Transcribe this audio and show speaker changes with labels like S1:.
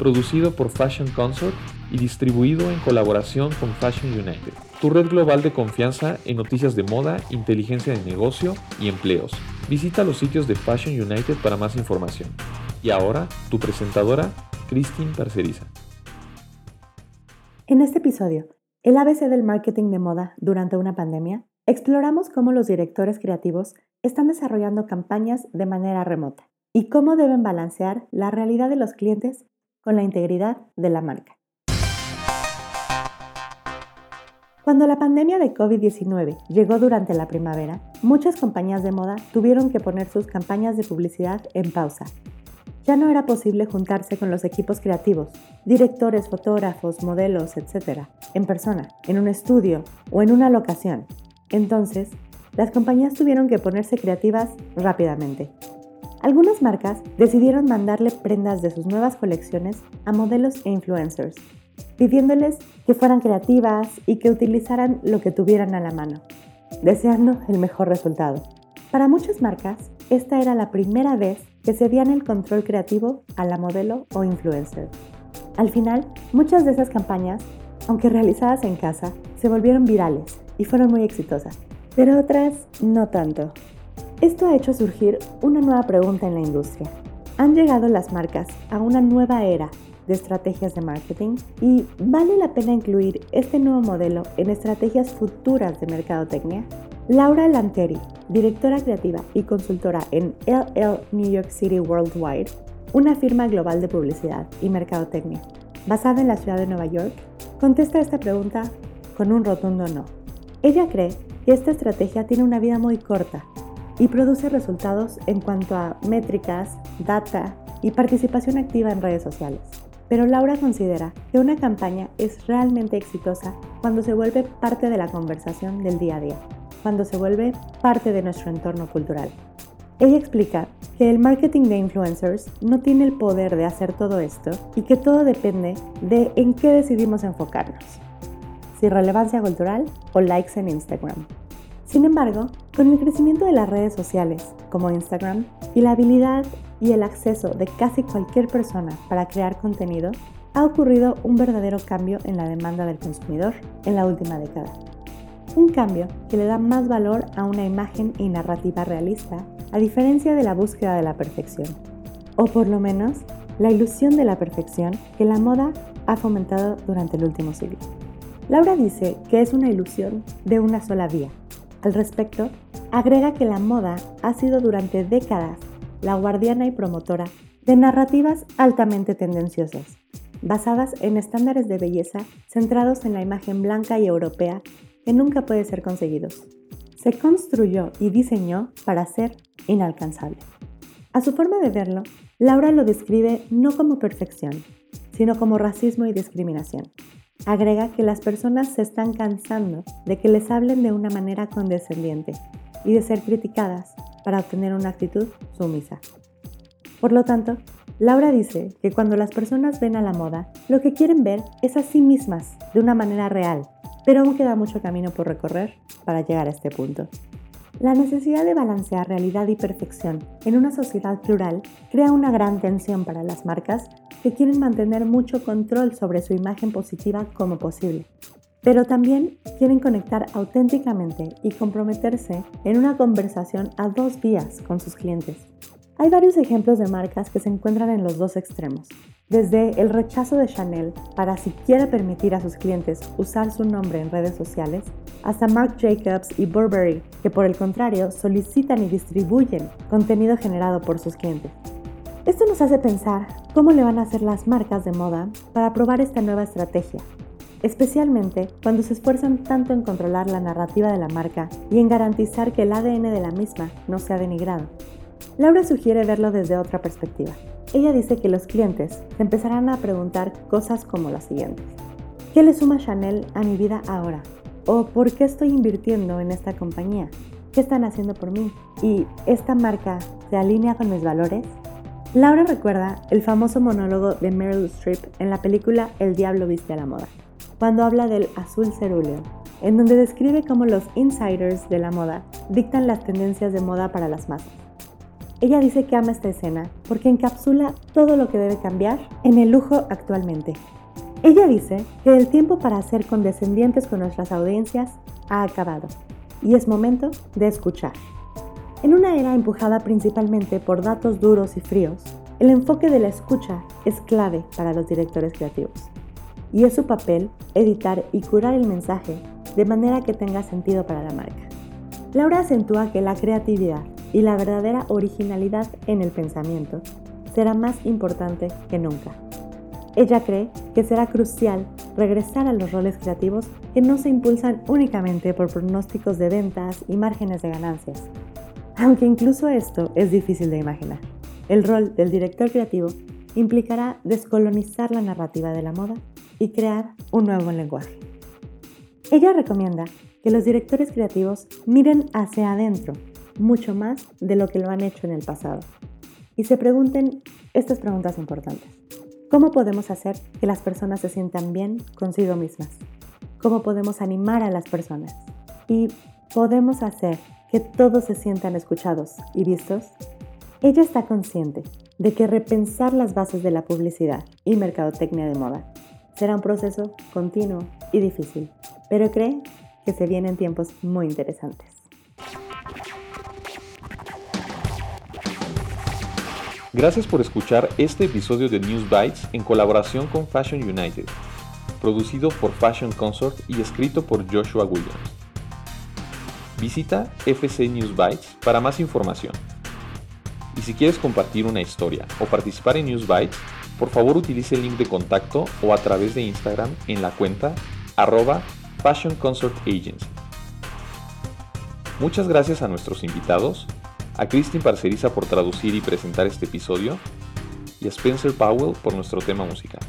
S1: producido por Fashion Consort y distribuido en colaboración con Fashion United, tu red global de confianza en noticias de moda, inteligencia de negocio y empleos. Visita los sitios de Fashion United para más información. Y ahora, tu presentadora, Christine Parceriza.
S2: En este episodio, el ABC del marketing de moda durante una pandemia, exploramos cómo los directores creativos están desarrollando campañas de manera remota y cómo deben balancear la realidad de los clientes con la integridad de la marca. Cuando la pandemia de COVID-19 llegó durante la primavera, muchas compañías de moda tuvieron que poner sus campañas de publicidad en pausa. Ya no era posible juntarse con los equipos creativos, directores, fotógrafos, modelos, etc., en persona, en un estudio o en una locación. Entonces, las compañías tuvieron que ponerse creativas rápidamente. Algunas marcas decidieron mandarle prendas de sus nuevas colecciones a modelos e influencers, pidiéndoles que fueran creativas y que utilizaran lo que tuvieran a la mano, deseando el mejor resultado. Para muchas marcas, esta era la primera vez que cedían el control creativo a la modelo o influencer. Al final, muchas de esas campañas, aunque realizadas en casa, se volvieron virales y fueron muy exitosas, pero otras no tanto. Esto ha hecho surgir una nueva pregunta en la industria. ¿Han llegado las marcas a una nueva era de estrategias de marketing? ¿Y vale la pena incluir este nuevo modelo en estrategias futuras de mercadotecnia? Laura Lanteri, directora creativa y consultora en LL New York City Worldwide, una firma global de publicidad y mercadotecnia basada en la ciudad de Nueva York, contesta esta pregunta con un rotundo no. Ella cree que esta estrategia tiene una vida muy corta y produce resultados en cuanto a métricas, data y participación activa en redes sociales. Pero Laura considera que una campaña es realmente exitosa cuando se vuelve parte de la conversación del día a día, cuando se vuelve parte de nuestro entorno cultural. Ella explica que el marketing de influencers no tiene el poder de hacer todo esto y que todo depende de en qué decidimos enfocarnos, si relevancia cultural o likes en Instagram. Sin embargo, con el crecimiento de las redes sociales como Instagram y la habilidad y el acceso de casi cualquier persona para crear contenido, ha ocurrido un verdadero cambio en la demanda del consumidor en la última década. Un cambio que le da más valor a una imagen y narrativa realista, a diferencia de la búsqueda de la perfección, o por lo menos la ilusión de la perfección que la moda ha fomentado durante el último siglo. Laura dice que es una ilusión de una sola vía, al respecto, agrega que la moda ha sido durante décadas la guardiana y promotora de narrativas altamente tendenciosas, basadas en estándares de belleza centrados en la imagen blanca y europea que nunca puede ser conseguidos. Se construyó y diseñó para ser inalcanzable. A su forma de verlo, Laura lo describe no como perfección, sino como racismo y discriminación. Agrega que las personas se están cansando de que les hablen de una manera condescendiente y de ser criticadas para obtener una actitud sumisa. Por lo tanto, Laura dice que cuando las personas ven a la moda, lo que quieren ver es a sí mismas de una manera real, pero aún queda mucho camino por recorrer para llegar a este punto. La necesidad de balancear realidad y perfección en una sociedad plural crea una gran tensión para las marcas que quieren mantener mucho control sobre su imagen positiva como posible, pero también quieren conectar auténticamente y comprometerse en una conversación a dos vías con sus clientes. Hay varios ejemplos de marcas que se encuentran en los dos extremos, desde el rechazo de Chanel para siquiera permitir a sus clientes usar su nombre en redes sociales, hasta Marc Jacobs y Burberry, que por el contrario solicitan y distribuyen contenido generado por sus clientes. Esto nos hace pensar cómo le van a hacer las marcas de moda para probar esta nueva estrategia, especialmente cuando se esfuerzan tanto en controlar la narrativa de la marca y en garantizar que el ADN de la misma no sea denigrado. Laura sugiere verlo desde otra perspectiva. Ella dice que los clientes empezarán a preguntar cosas como las siguientes. ¿Qué le suma Chanel a mi vida ahora? ¿O por qué estoy invirtiendo en esta compañía? ¿Qué están haciendo por mí? ¿Y esta marca se alinea con mis valores? Laura recuerda el famoso monólogo de Meryl Streep en la película El Diablo Viste a la Moda, cuando habla del azul cerúleo, en donde describe cómo los insiders de la moda dictan las tendencias de moda para las masas. Ella dice que ama esta escena porque encapsula todo lo que debe cambiar en el lujo actualmente. Ella dice que el tiempo para ser condescendientes con nuestras audiencias ha acabado y es momento de escuchar. En una era empujada principalmente por datos duros y fríos, el enfoque de la escucha es clave para los directores creativos y es su papel editar y curar el mensaje de manera que tenga sentido para la marca. Laura acentúa que la creatividad y la verdadera originalidad en el pensamiento será más importante que nunca. Ella cree que será crucial regresar a los roles creativos que no se impulsan únicamente por pronósticos de ventas y márgenes de ganancias. Aunque incluso esto es difícil de imaginar. El rol del director creativo implicará descolonizar la narrativa de la moda y crear un nuevo lenguaje. Ella recomienda que los directores creativos miren hacia adentro mucho más de lo que lo han hecho en el pasado y se pregunten estas preguntas importantes. ¿Cómo podemos hacer que las personas se sientan bien consigo mismas? ¿Cómo podemos animar a las personas? ¿Y podemos hacer que todos se sientan escuchados y vistos? Ella está consciente de que repensar las bases de la publicidad y mercadotecnia de moda será un proceso continuo y difícil, pero cree que se vienen tiempos muy interesantes.
S1: Gracias por escuchar este episodio de News Bites en colaboración con Fashion United, producido por Fashion Consort y escrito por Joshua Williams. Visita FC News Bites para más información. Y si quieres compartir una historia o participar en News Bites, por favor utilice el link de contacto o a través de Instagram en la cuenta arroba Fashion Consort Agency. Muchas gracias a nuestros invitados a Christine Parceriza por traducir y presentar este episodio y a Spencer Powell por nuestro tema musical.